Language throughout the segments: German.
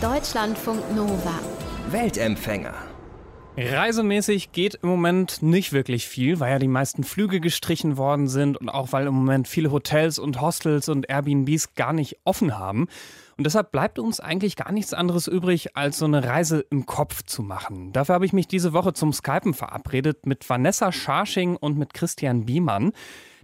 Deutschlandfunk Nova. Weltempfänger. Reisemäßig geht im Moment nicht wirklich viel, weil ja die meisten Flüge gestrichen worden sind und auch weil im Moment viele Hotels und Hostels und Airbnbs gar nicht offen haben. Und deshalb bleibt uns eigentlich gar nichts anderes übrig, als so eine Reise im Kopf zu machen. Dafür habe ich mich diese Woche zum Skypen verabredet mit Vanessa Scharsching und mit Christian Biemann.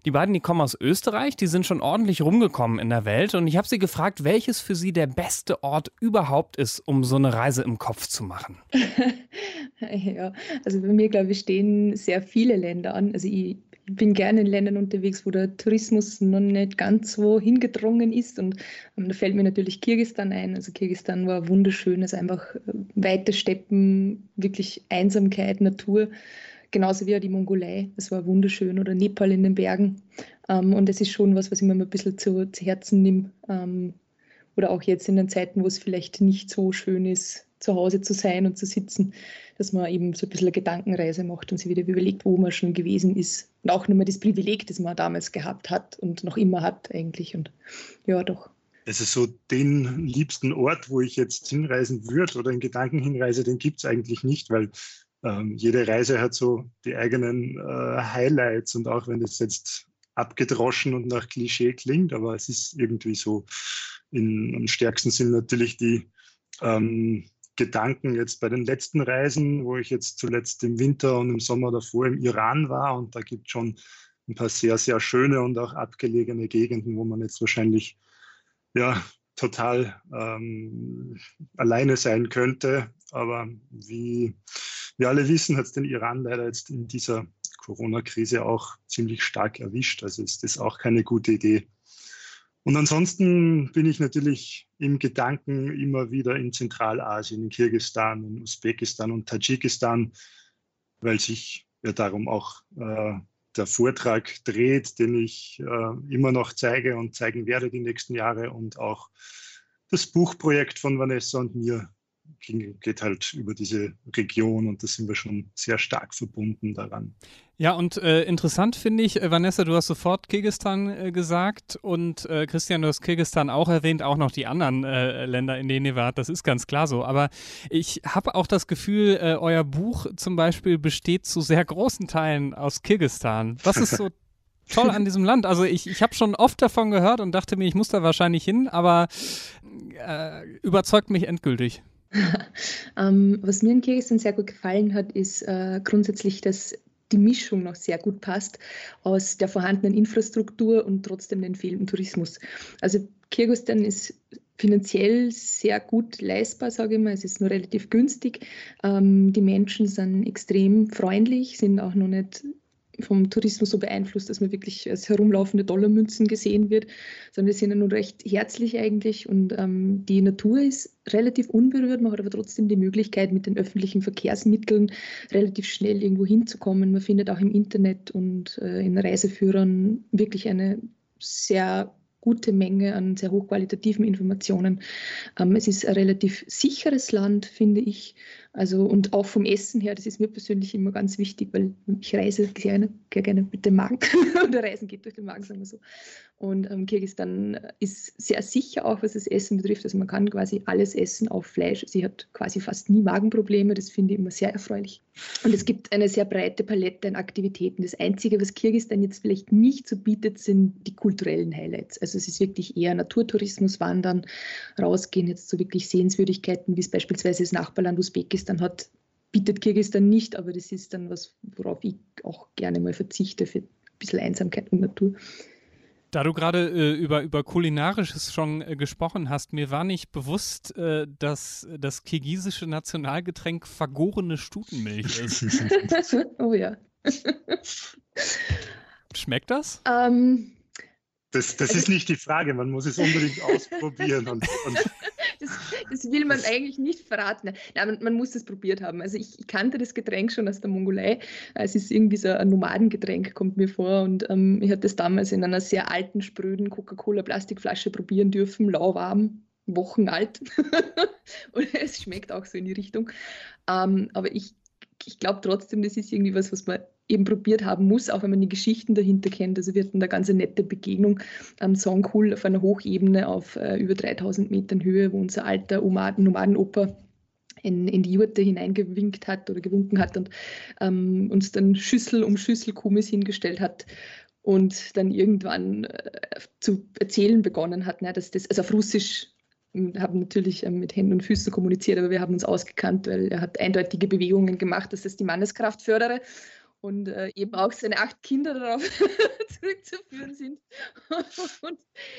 Die beiden, die kommen aus Österreich, die sind schon ordentlich rumgekommen in der Welt und ich habe sie gefragt, welches für sie der beste Ort überhaupt ist, um so eine Reise im Kopf zu machen. ja, also bei mir, glaube ich, stehen sehr viele Länder an. Also ich bin gerne in Ländern unterwegs, wo der Tourismus noch nicht ganz so hingedrungen ist. Und da fällt mir natürlich Kirgistan ein. Also Kirgistan war wunderschön, es also einfach äh, weite Steppen, wirklich Einsamkeit, Natur genauso wie auch die Mongolei. Das war wunderschön oder Nepal in den Bergen. Ähm, und das ist schon was, was ich mir ein bisschen zu, zu Herzen nehme. Ähm, oder auch jetzt in den Zeiten, wo es vielleicht nicht so schön ist, zu Hause zu sein und zu sitzen, dass man eben so ein bisschen eine Gedankenreise macht und sich wieder überlegt, wo man schon gewesen ist. Und auch nur mal das Privileg, das man damals gehabt hat und noch immer hat eigentlich. Und ja, doch. Also so den liebsten Ort, wo ich jetzt hinreisen würde oder in Gedanken hinreise, den gibt es eigentlich nicht, weil ähm, jede Reise hat so die eigenen äh, Highlights und auch wenn es jetzt abgedroschen und nach Klischee klingt, aber es ist irgendwie so, in, am stärksten sind natürlich die ähm, Gedanken jetzt bei den letzten Reisen, wo ich jetzt zuletzt im Winter und im Sommer davor im Iran war und da gibt es schon ein paar sehr, sehr schöne und auch abgelegene Gegenden, wo man jetzt wahrscheinlich ja, total ähm, alleine sein könnte. Aber wie wir alle wissen, hat es den Iran leider jetzt in dieser Corona-Krise auch ziemlich stark erwischt. Also ist das auch keine gute Idee. Und ansonsten bin ich natürlich im Gedanken immer wieder in Zentralasien, in Kirgistan, in Usbekistan und Tadschikistan, weil sich ja darum auch äh, der Vortrag dreht, den ich äh, immer noch zeige und zeigen werde die nächsten Jahre und auch das Buchprojekt von Vanessa und mir geht halt über diese Region und da sind wir schon sehr stark verbunden daran. Ja, und äh, interessant finde ich, äh, Vanessa, du hast sofort Kirgistan äh, gesagt und äh, Christian, du hast Kirgistan auch erwähnt, auch noch die anderen äh, Länder, in denen ihr wart, das ist ganz klar so. Aber ich habe auch das Gefühl, äh, euer Buch zum Beispiel besteht zu sehr großen Teilen aus Kirgistan. Was ist so toll an diesem Land. Also ich, ich habe schon oft davon gehört und dachte mir, ich muss da wahrscheinlich hin, aber äh, überzeugt mich endgültig. ähm, was mir in Kirgisistan sehr gut gefallen hat, ist äh, grundsätzlich, dass die Mischung noch sehr gut passt aus der vorhandenen Infrastruktur und trotzdem den fehlenden Tourismus. Also Kirgisistan ist finanziell sehr gut leistbar, sage ich mal. Es ist nur relativ günstig. Ähm, die Menschen sind extrem freundlich, sind auch noch nicht vom Tourismus so beeinflusst, dass man wirklich als herumlaufende Dollarmünzen gesehen wird, sondern wir sind ja nun recht herzlich eigentlich und ähm, die Natur ist relativ unberührt, man hat aber trotzdem die Möglichkeit, mit den öffentlichen Verkehrsmitteln relativ schnell irgendwo hinzukommen. Man findet auch im Internet und äh, in Reiseführern wirklich eine sehr gute Menge an sehr hochqualitativen Informationen. Ähm, es ist ein relativ sicheres Land, finde ich. Also und auch vom Essen her, das ist mir persönlich immer ganz wichtig, weil ich reise gerne, gerne mit dem Magen oder Reisen geht durch den Magen, sagen wir so. Und ähm, Kirgisistan ist sehr sicher auch, was das Essen betrifft. Also man kann quasi alles essen, auch Fleisch. Sie hat quasi fast nie Magenprobleme. Das finde ich immer sehr erfreulich. Und es gibt eine sehr breite Palette an Aktivitäten. Das Einzige, was Kirgisistan jetzt vielleicht nicht so bietet, sind die kulturellen Highlights. Also es ist wirklich eher Naturtourismus, Wandern, rausgehen, jetzt zu so wirklich Sehenswürdigkeiten, wie es beispielsweise das Nachbarland Usbekistan hat, bietet Kirgisistan nicht, aber das ist dann was, worauf ich auch gerne mal verzichte für ein bisschen Einsamkeit und Natur. Da du gerade äh, über, über Kulinarisches schon äh, gesprochen hast, mir war nicht bewusst, äh, dass das kirgisische Nationalgetränk vergorene Stutenmilch ist. oh ja. Schmeckt das? Ähm, das, das also, ist nicht die Frage, man muss es unbedingt ausprobieren. Und, und das, das, will man eigentlich nicht verraten. Nein, man, man muss es probiert haben. Also ich, ich, kannte das Getränk schon aus der Mongolei. Es ist irgendwie so ein Nomadengetränk, kommt mir vor. Und ähm, ich hatte es damals in einer sehr alten, spröden Coca-Cola-Plastikflasche probieren dürfen, lauwarm, Wochen alt. und es schmeckt auch so in die Richtung. Ähm, aber ich, ich glaube trotzdem, das ist irgendwie was, was man eben probiert haben muss, auch wenn man die Geschichten dahinter kennt. Also wir hatten da ganz eine nette Begegnung am Songkul auf einer Hochebene auf äh, über 3000 Metern Höhe, wo unser alter Nomaden, Nomadenoper in, in die Jurte hineingewinkt hat oder gewunken hat und ähm, uns dann Schüssel um Schüssel Kumis hingestellt hat und dann irgendwann äh, zu erzählen begonnen hat, ne, dass das, also auf Russisch haben natürlich ähm, mit Händen und Füßen kommuniziert, aber wir haben uns ausgekannt, weil er hat eindeutige Bewegungen gemacht, dass es die Manneskraft fördere und äh, eben auch seine acht Kinder darauf zurückzuführen sind. und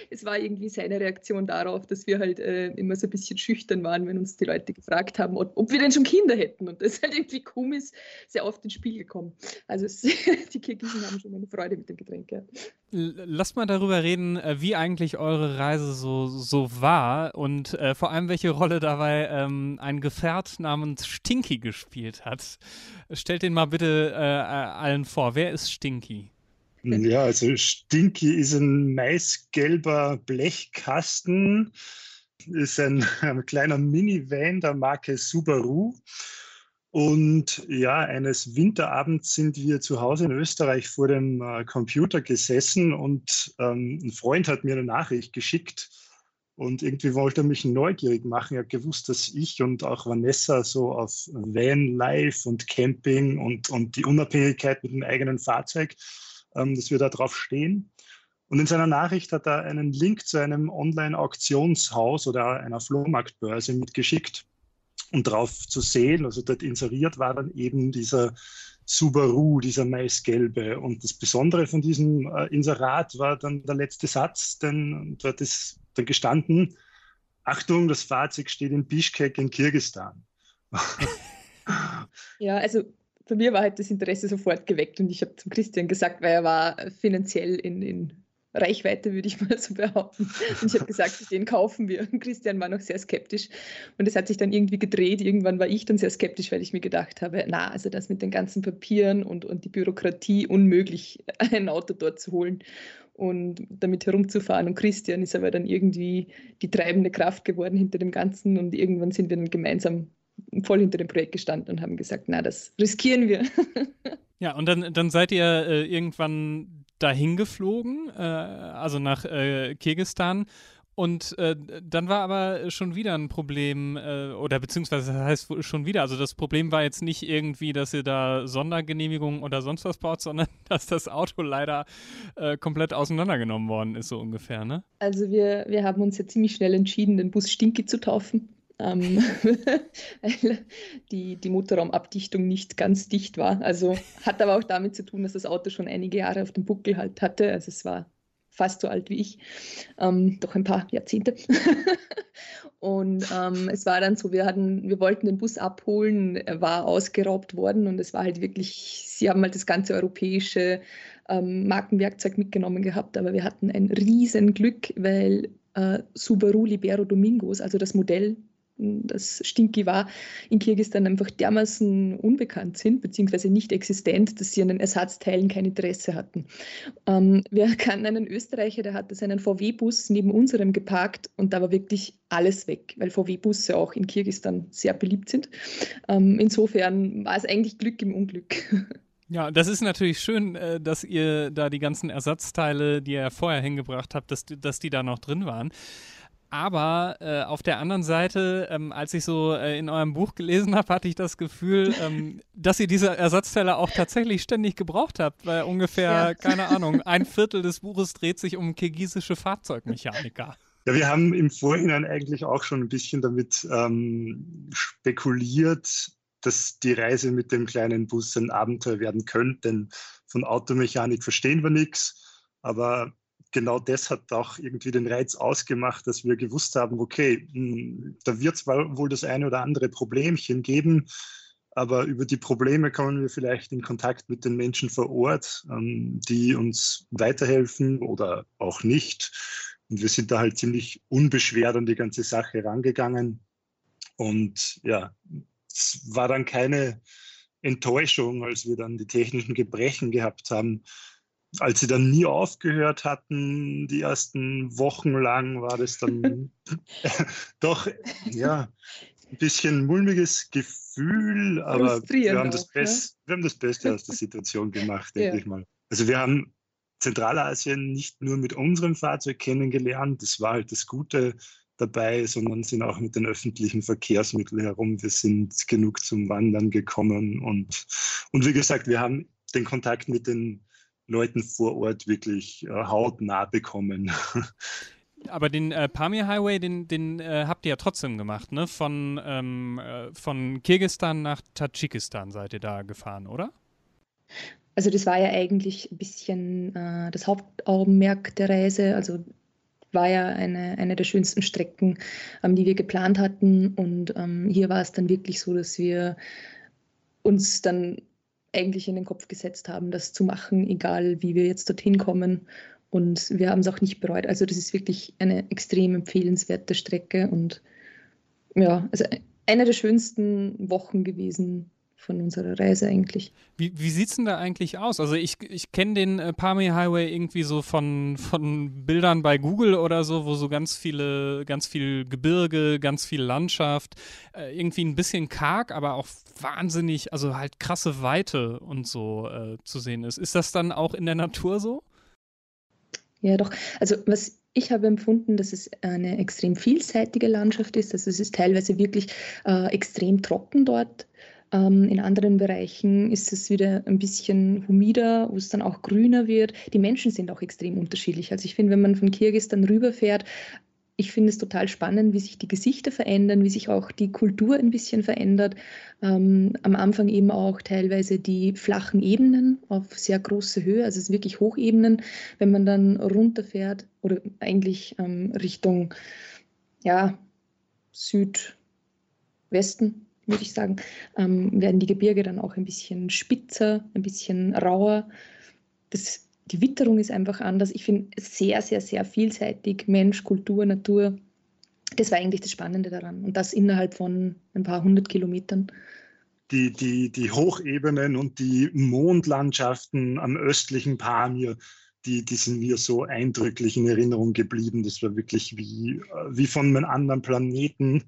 es war irgendwie seine Reaktion darauf, dass wir halt äh, immer so ein bisschen schüchtern waren, wenn uns die Leute gefragt haben, ob, ob wir denn schon Kinder hätten. Und das ist halt irgendwie komisch sehr oft ins Spiel gekommen. Also es, die Kirgisen haben schon eine Freude mit dem Getränk. Ja. Lass mal darüber reden, äh, wie eigentlich eure Reise so, so war und äh, vor allem welche Rolle dabei ähm, ein Gefährt namens Stinky gespielt hat. Stellt den mal bitte äh, allen vor. Wer ist Stinky? Ja, also Stinky ist ein maisgelber Blechkasten, ist ein, ein kleiner Minivan der Marke Subaru. Und ja, eines Winterabends sind wir zu Hause in Österreich vor dem äh, Computer gesessen und ähm, ein Freund hat mir eine Nachricht geschickt und irgendwie wollte er mich neugierig machen. Er hat gewusst, dass ich und auch Vanessa so auf Van-Life und Camping und, und die Unabhängigkeit mit dem eigenen Fahrzeug, ähm, dass wir da drauf stehen. Und in seiner Nachricht hat er einen Link zu einem Online-Auktionshaus oder einer Flohmarktbörse mitgeschickt und drauf zu sehen, also dort inseriert war dann eben dieser Subaru, dieser maisgelbe. Und das Besondere von diesem äh, Inserat war dann der letzte Satz, denn dort ist dann gestanden, Achtung, das Fahrzeug steht in Bishkek in Kirgistan. ja, also bei mir war halt das Interesse sofort geweckt und ich habe zum Christian gesagt, weil er war finanziell in, in Reichweite, würde ich mal so behaupten. Und ich habe gesagt, den kaufen wir. Und Christian war noch sehr skeptisch. Und es hat sich dann irgendwie gedreht. Irgendwann war ich dann sehr skeptisch, weil ich mir gedacht habe, na, also das mit den ganzen Papieren und, und die Bürokratie unmöglich, ein Auto dort zu holen und damit herumzufahren. Und Christian ist aber dann irgendwie die treibende Kraft geworden hinter dem Ganzen. Und irgendwann sind wir dann gemeinsam voll hinter dem Projekt gestanden und haben gesagt, na, das riskieren wir. Ja, und dann, dann seid ihr äh, irgendwann dahin geflogen, äh, also nach äh, Kirgistan. Und äh, dann war aber schon wieder ein Problem, äh, oder beziehungsweise das heißt schon wieder, also das Problem war jetzt nicht irgendwie, dass ihr da Sondergenehmigungen oder sonst was braucht, sondern dass das Auto leider äh, komplett auseinandergenommen worden ist, so ungefähr, ne? Also wir, wir haben uns ja ziemlich schnell entschieden, den Bus Stinky zu taufen ähm, weil die, die Motorraumabdichtung nicht ganz dicht war. Also hat aber auch damit zu tun, dass das Auto schon einige Jahre auf dem Buckel halt hatte. Also es war fast so alt wie ich, ähm, doch ein paar Jahrzehnte. und ähm, es war dann so, wir hatten, wir wollten den Bus abholen, er war ausgeraubt worden und es war halt wirklich, sie haben halt das ganze europäische ähm, Markenwerkzeug mitgenommen gehabt, aber wir hatten ein riesen Glück, weil äh, Subaru Libero Domingos, also das Modell, das Stinky war, in Kirgisistan einfach dermaßen unbekannt sind, beziehungsweise nicht existent, dass sie an den Ersatzteilen kein Interesse hatten. Ähm, wir kannten einen Österreicher, der hatte seinen VW-Bus neben unserem geparkt und da war wirklich alles weg, weil VW-Busse auch in Kirgisistan sehr beliebt sind. Ähm, insofern war es eigentlich Glück im Unglück. Ja, das ist natürlich schön, äh, dass ihr da die ganzen Ersatzteile, die ihr vorher hingebracht habt, dass, dass die da noch drin waren. Aber äh, auf der anderen Seite, ähm, als ich so äh, in eurem Buch gelesen habe, hatte ich das Gefühl, ähm, dass ihr diese Ersatzteile auch tatsächlich ständig gebraucht habt, weil ungefähr, ja. keine Ahnung, ein Viertel des Buches dreht sich um kirgisische Fahrzeugmechaniker. Ja, wir haben im Vorhinein eigentlich auch schon ein bisschen damit ähm, spekuliert, dass die Reise mit dem kleinen Bus ein Abenteuer werden könnte, denn von Automechanik verstehen wir nichts. Aber genau das hat auch irgendwie den Reiz ausgemacht, dass wir gewusst haben, okay, hm, da wird zwar wohl das eine oder andere Problemchen geben, aber über die Probleme kommen wir vielleicht in Kontakt mit den Menschen vor Ort, ähm, die uns weiterhelfen oder auch nicht. Und wir sind da halt ziemlich unbeschwert an die ganze Sache rangegangen. Und ja, es war dann keine Enttäuschung, als wir dann die technischen Gebrechen gehabt haben, als sie dann nie aufgehört hatten, die ersten Wochen lang, war das dann doch, ja, ein bisschen mulmiges Gefühl, aber wir haben, das auch, ne? wir haben das Beste aus der Situation gemacht, denke ja. ich mal. Also wir haben Zentralasien nicht nur mit unserem Fahrzeug kennengelernt, das war halt das Gute dabei, sondern sind auch mit den öffentlichen Verkehrsmitteln herum. Wir sind genug zum Wandern gekommen und, und wie gesagt, wir haben den Kontakt mit den Leuten vor Ort wirklich äh, hautnah bekommen. Aber den äh, Pamir Highway, den, den äh, habt ihr ja trotzdem gemacht, ne? Von, ähm, äh, von Kirgistan nach Tadschikistan seid ihr da gefahren, oder? Also das war ja eigentlich ein bisschen äh, das Hauptaugenmerk der Reise. Also war ja eine, eine der schönsten Strecken, ähm, die wir geplant hatten. Und ähm, hier war es dann wirklich so, dass wir uns dann eigentlich in den Kopf gesetzt haben, das zu machen, egal wie wir jetzt dorthin kommen. Und wir haben es auch nicht bereut. Also das ist wirklich eine extrem empfehlenswerte Strecke und ja, also eine der schönsten Wochen gewesen von unserer Reise eigentlich. Wie, wie sieht es denn da eigentlich aus? Also ich, ich kenne den äh, Pami Highway irgendwie so von, von Bildern bei Google oder so, wo so ganz viele, ganz viel Gebirge, ganz viel Landschaft, äh, irgendwie ein bisschen karg, aber auch wahnsinnig, also halt krasse Weite und so äh, zu sehen ist. Ist das dann auch in der Natur so? Ja, doch. Also was ich habe empfunden, dass es eine extrem vielseitige Landschaft ist. Also es ist teilweise wirklich äh, extrem trocken dort. Ähm, in anderen Bereichen ist es wieder ein bisschen humider, wo es dann auch grüner wird. Die Menschen sind auch extrem unterschiedlich. Also ich finde, wenn man von Kirgistan rüberfährt, ich finde es total spannend, wie sich die Gesichter verändern, wie sich auch die Kultur ein bisschen verändert. Ähm, am Anfang eben auch teilweise die flachen Ebenen auf sehr große Höhe, also es ist wirklich Hochebenen. Wenn man dann runterfährt oder eigentlich ähm, Richtung ja, Südwesten, würde ich sagen, ähm, werden die Gebirge dann auch ein bisschen spitzer, ein bisschen rauer. Das die Witterung ist einfach anders. Ich finde sehr, sehr, sehr vielseitig. Mensch, Kultur, Natur. Das war eigentlich das Spannende daran. Und das innerhalb von ein paar hundert Kilometern. Die, die, die Hochebenen und die Mondlandschaften am östlichen Pamir, die, die sind mir so eindrücklich in Erinnerung geblieben. Das war wirklich wie, wie von einem anderen Planeten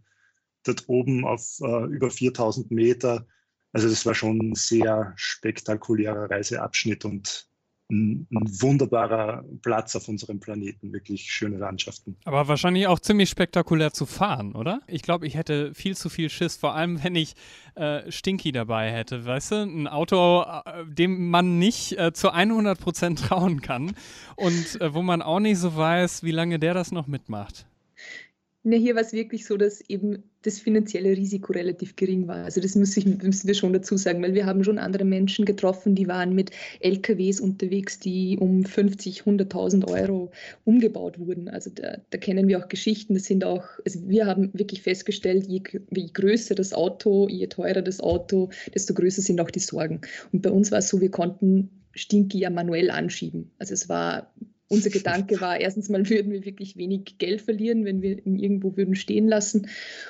dort oben auf uh, über 4000 Meter. Also das war schon ein sehr spektakulärer Reiseabschnitt und ein, ein, wunderbarer Platz auf unserem Planeten, wirklich schöne Landschaften. Aber wahrscheinlich auch ziemlich spektakulär zu fahren, oder? Ich glaube, ich hätte viel zu viel Schiss, vor allem wenn ich äh, Stinky dabei hätte, weißt du? Ein Auto, äh, dem man nicht äh, zu 100 Prozent trauen kann und äh, wo man auch nicht so weiß, wie lange der das noch mitmacht. Ne, hier war es wirklich so, dass eben das finanzielle Risiko relativ gering war. Also das muss ich, müssen wir schon dazu sagen, weil wir haben schon andere Menschen getroffen, die waren mit LKWs unterwegs, die um 50, 100.000 Euro umgebaut wurden. Also da, da, kennen wir auch Geschichten. Das sind auch, also wir haben wirklich festgestellt, je, je größer das Auto, je teurer das Auto, desto größer sind auch die Sorgen. Und bei uns war es so, wir konnten Stinky ja manuell anschieben. Also es war unser Gedanke war, erstens mal würden wir wirklich wenig Geld verlieren, wenn wir ihn irgendwo würden stehen lassen.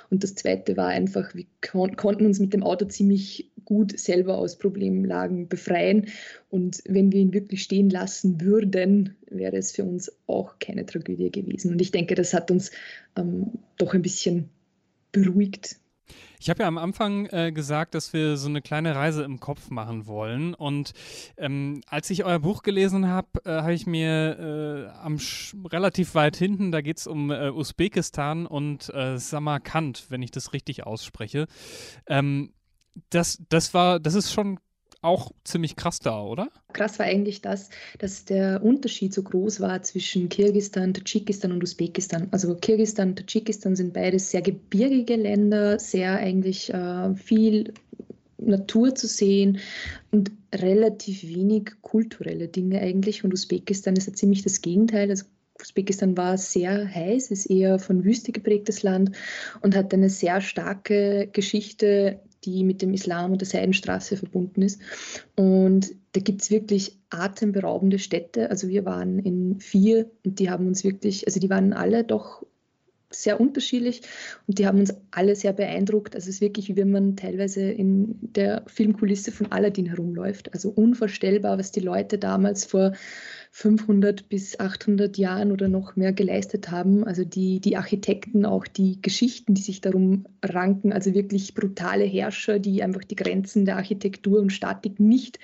Und das Zweite war einfach, wir kon konnten uns mit dem Auto ziemlich gut selber aus Problemlagen befreien. Und wenn wir ihn wirklich stehen lassen würden, wäre es für uns auch keine Tragödie gewesen. Und ich denke, das hat uns ähm, doch ein bisschen beruhigt ich habe ja am Anfang äh, gesagt, dass wir so eine kleine Reise im Kopf machen wollen. Und ähm, als ich euer Buch gelesen habe, äh, habe ich mir äh, am relativ weit hinten, da geht es um äh, Usbekistan und äh, Samarkand, wenn ich das richtig ausspreche. Ähm, das, das war, das ist schon auch ziemlich krass da, oder? Krass war eigentlich das, dass der Unterschied so groß war zwischen Kirgistan, Tadschikistan und Usbekistan. Also Kirgistan und Tadschikistan sind beides sehr gebirgige Länder, sehr eigentlich äh, viel Natur zu sehen und relativ wenig kulturelle Dinge eigentlich. Und Usbekistan ist ja ziemlich das Gegenteil. Also Usbekistan war sehr heiß, ist eher von Wüste geprägtes Land und hat eine sehr starke Geschichte die mit dem Islam und der Seidenstraße verbunden ist. Und da gibt es wirklich atemberaubende Städte. Also wir waren in vier und die haben uns wirklich, also die waren alle doch sehr unterschiedlich und die haben uns alle sehr beeindruckt. Also es ist wirklich, wie wenn man teilweise in der Filmkulisse von Aladdin herumläuft. Also unvorstellbar, was die Leute damals vor 500 bis 800 Jahren oder noch mehr geleistet haben. Also die, die Architekten, auch die Geschichten, die sich darum ranken, also wirklich brutale Herrscher, die einfach die Grenzen der Architektur und Statik nicht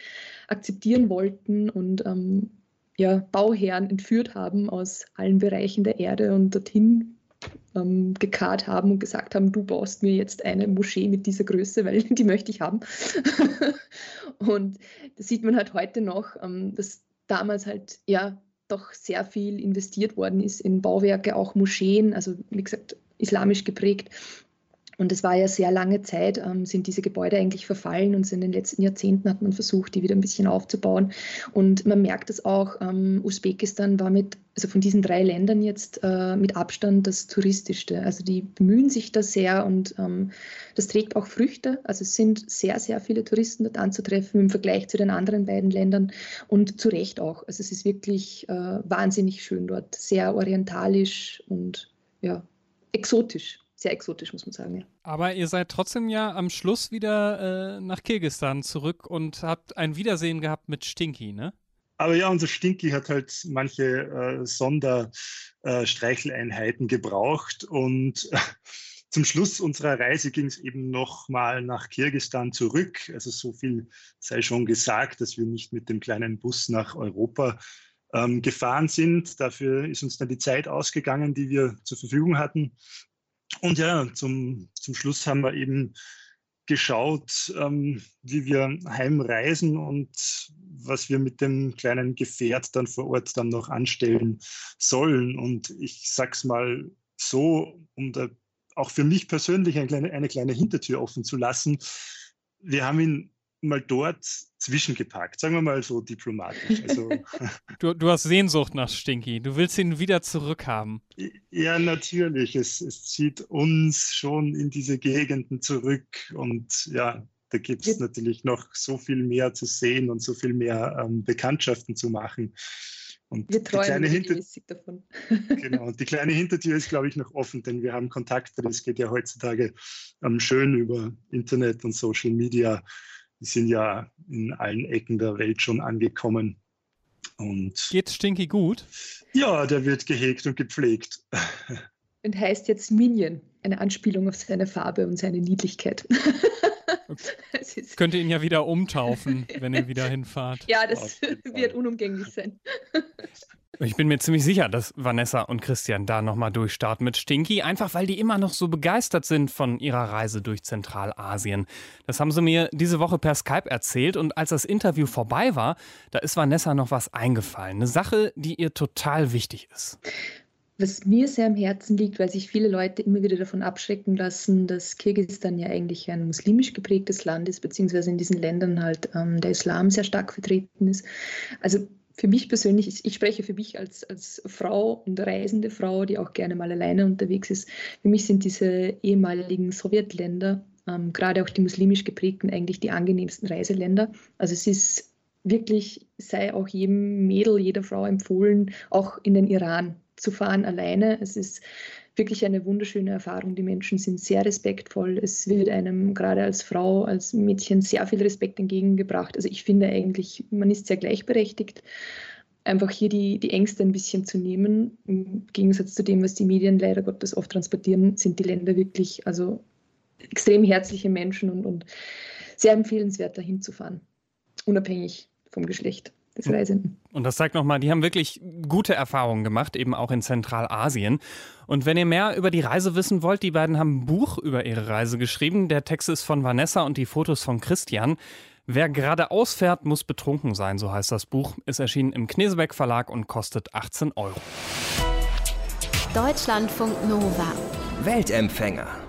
akzeptieren wollten und ähm, ja, Bauherren entführt haben aus allen Bereichen der Erde und dorthin ähm, gekarrt haben und gesagt haben, du baust mir jetzt eine Moschee mit dieser Größe, weil die möchte ich haben. und das sieht man halt heute noch, ähm, dass damals halt ja doch sehr viel investiert worden ist in Bauwerke, auch Moscheen, also wie gesagt islamisch geprägt. Und es war ja sehr lange Zeit, ähm, sind diese Gebäude eigentlich verfallen und in den letzten Jahrzehnten hat man versucht, die wieder ein bisschen aufzubauen. Und man merkt es auch, ähm, Usbekistan war mit, also von diesen drei Ländern jetzt äh, mit Abstand das touristischste. Also die bemühen sich da sehr und ähm, das trägt auch Früchte. Also es sind sehr, sehr viele Touristen dort anzutreffen im Vergleich zu den anderen beiden Ländern und zu Recht auch. Also es ist wirklich äh, wahnsinnig schön dort, sehr orientalisch und ja, exotisch sehr exotisch, muss man sagen. Ja. Aber ihr seid trotzdem ja am Schluss wieder äh, nach Kirgistan zurück und habt ein Wiedersehen gehabt mit Stinky, ne? Aber ja, unser Stinky hat halt manche äh, Sonderstreicheleinheiten äh, gebraucht und äh, zum Schluss unserer Reise ging es eben nochmal nach Kirgistan zurück. Also so viel sei schon gesagt, dass wir nicht mit dem kleinen Bus nach Europa ähm, gefahren sind. Dafür ist uns dann die Zeit ausgegangen, die wir zur Verfügung hatten. Und ja, zum, zum Schluss haben wir eben geschaut, ähm, wie wir heimreisen und was wir mit dem kleinen Gefährt dann vor Ort dann noch anstellen sollen. Und ich sag's mal so, um da auch für mich persönlich eine kleine, eine kleine Hintertür offen zu lassen. Wir haben ihn mal dort zwischengepackt, sagen wir mal so diplomatisch. Also, du, du hast Sehnsucht nach Stinky, du willst ihn wieder zurückhaben. Ja, natürlich. Es, es zieht uns schon in diese Gegenden zurück und ja, da gibt es natürlich noch so viel mehr zu sehen und so viel mehr ähm, Bekanntschaften zu machen. Und wir träumen regelmäßig davon. genau, und die kleine Hintertür ist, glaube ich, noch offen, denn wir haben Kontakte. Das geht ja heutzutage ähm, schön über Internet und Social Media die sind ja in allen Ecken der Welt schon angekommen. Und Geht Stinky gut? Ja, der wird gehegt und gepflegt. Und heißt jetzt Minion, eine Anspielung auf seine Farbe und seine Niedlichkeit. Könnt ihr ihn ja wieder umtaufen, wenn ihr wieder hinfahrt. Ja, das wird unumgänglich sein. Ich bin mir ziemlich sicher, dass Vanessa und Christian da nochmal durchstarten mit Stinky, einfach weil die immer noch so begeistert sind von ihrer Reise durch Zentralasien. Das haben sie mir diese Woche per Skype erzählt und als das Interview vorbei war, da ist Vanessa noch was eingefallen. Eine Sache, die ihr total wichtig ist. Was mir sehr am Herzen liegt, weil sich viele Leute immer wieder davon abschrecken lassen, dass Kirgisistan ja eigentlich ein muslimisch geprägtes Land ist, beziehungsweise in diesen Ländern halt ähm, der Islam sehr stark vertreten ist. Also für mich persönlich, ich spreche für mich als, als Frau und reisende Frau, die auch gerne mal alleine unterwegs ist, für mich sind diese ehemaligen Sowjetländer, ähm, gerade auch die muslimisch geprägten, eigentlich die angenehmsten Reiseländer. Also es ist wirklich, sei auch jedem Mädel, jeder Frau empfohlen, auch in den Iran zu fahren alleine. Es ist wirklich eine wunderschöne Erfahrung. Die Menschen sind sehr respektvoll. Es wird einem gerade als Frau, als Mädchen sehr viel Respekt entgegengebracht. Also ich finde eigentlich, man ist sehr gleichberechtigt. Einfach hier die, die Ängste ein bisschen zu nehmen. Im Gegensatz zu dem, was die Medien leider Gottes oft transportieren, sind die Länder wirklich also extrem herzliche Menschen und, und sehr empfehlenswert, dahin zu fahren. Unabhängig vom Geschlecht des Reisenden. Und das zeigt nochmal, die haben wirklich gute Erfahrungen gemacht, eben auch in Zentralasien. Und wenn ihr mehr über die Reise wissen wollt, die beiden haben ein Buch über ihre Reise geschrieben. Der Text ist von Vanessa und die Fotos von Christian. Wer geradeaus fährt, muss betrunken sein, so heißt das Buch. Ist erschienen im Knesebeck Verlag und kostet 18 Euro. Deutschlandfunk Nova. Weltempfänger.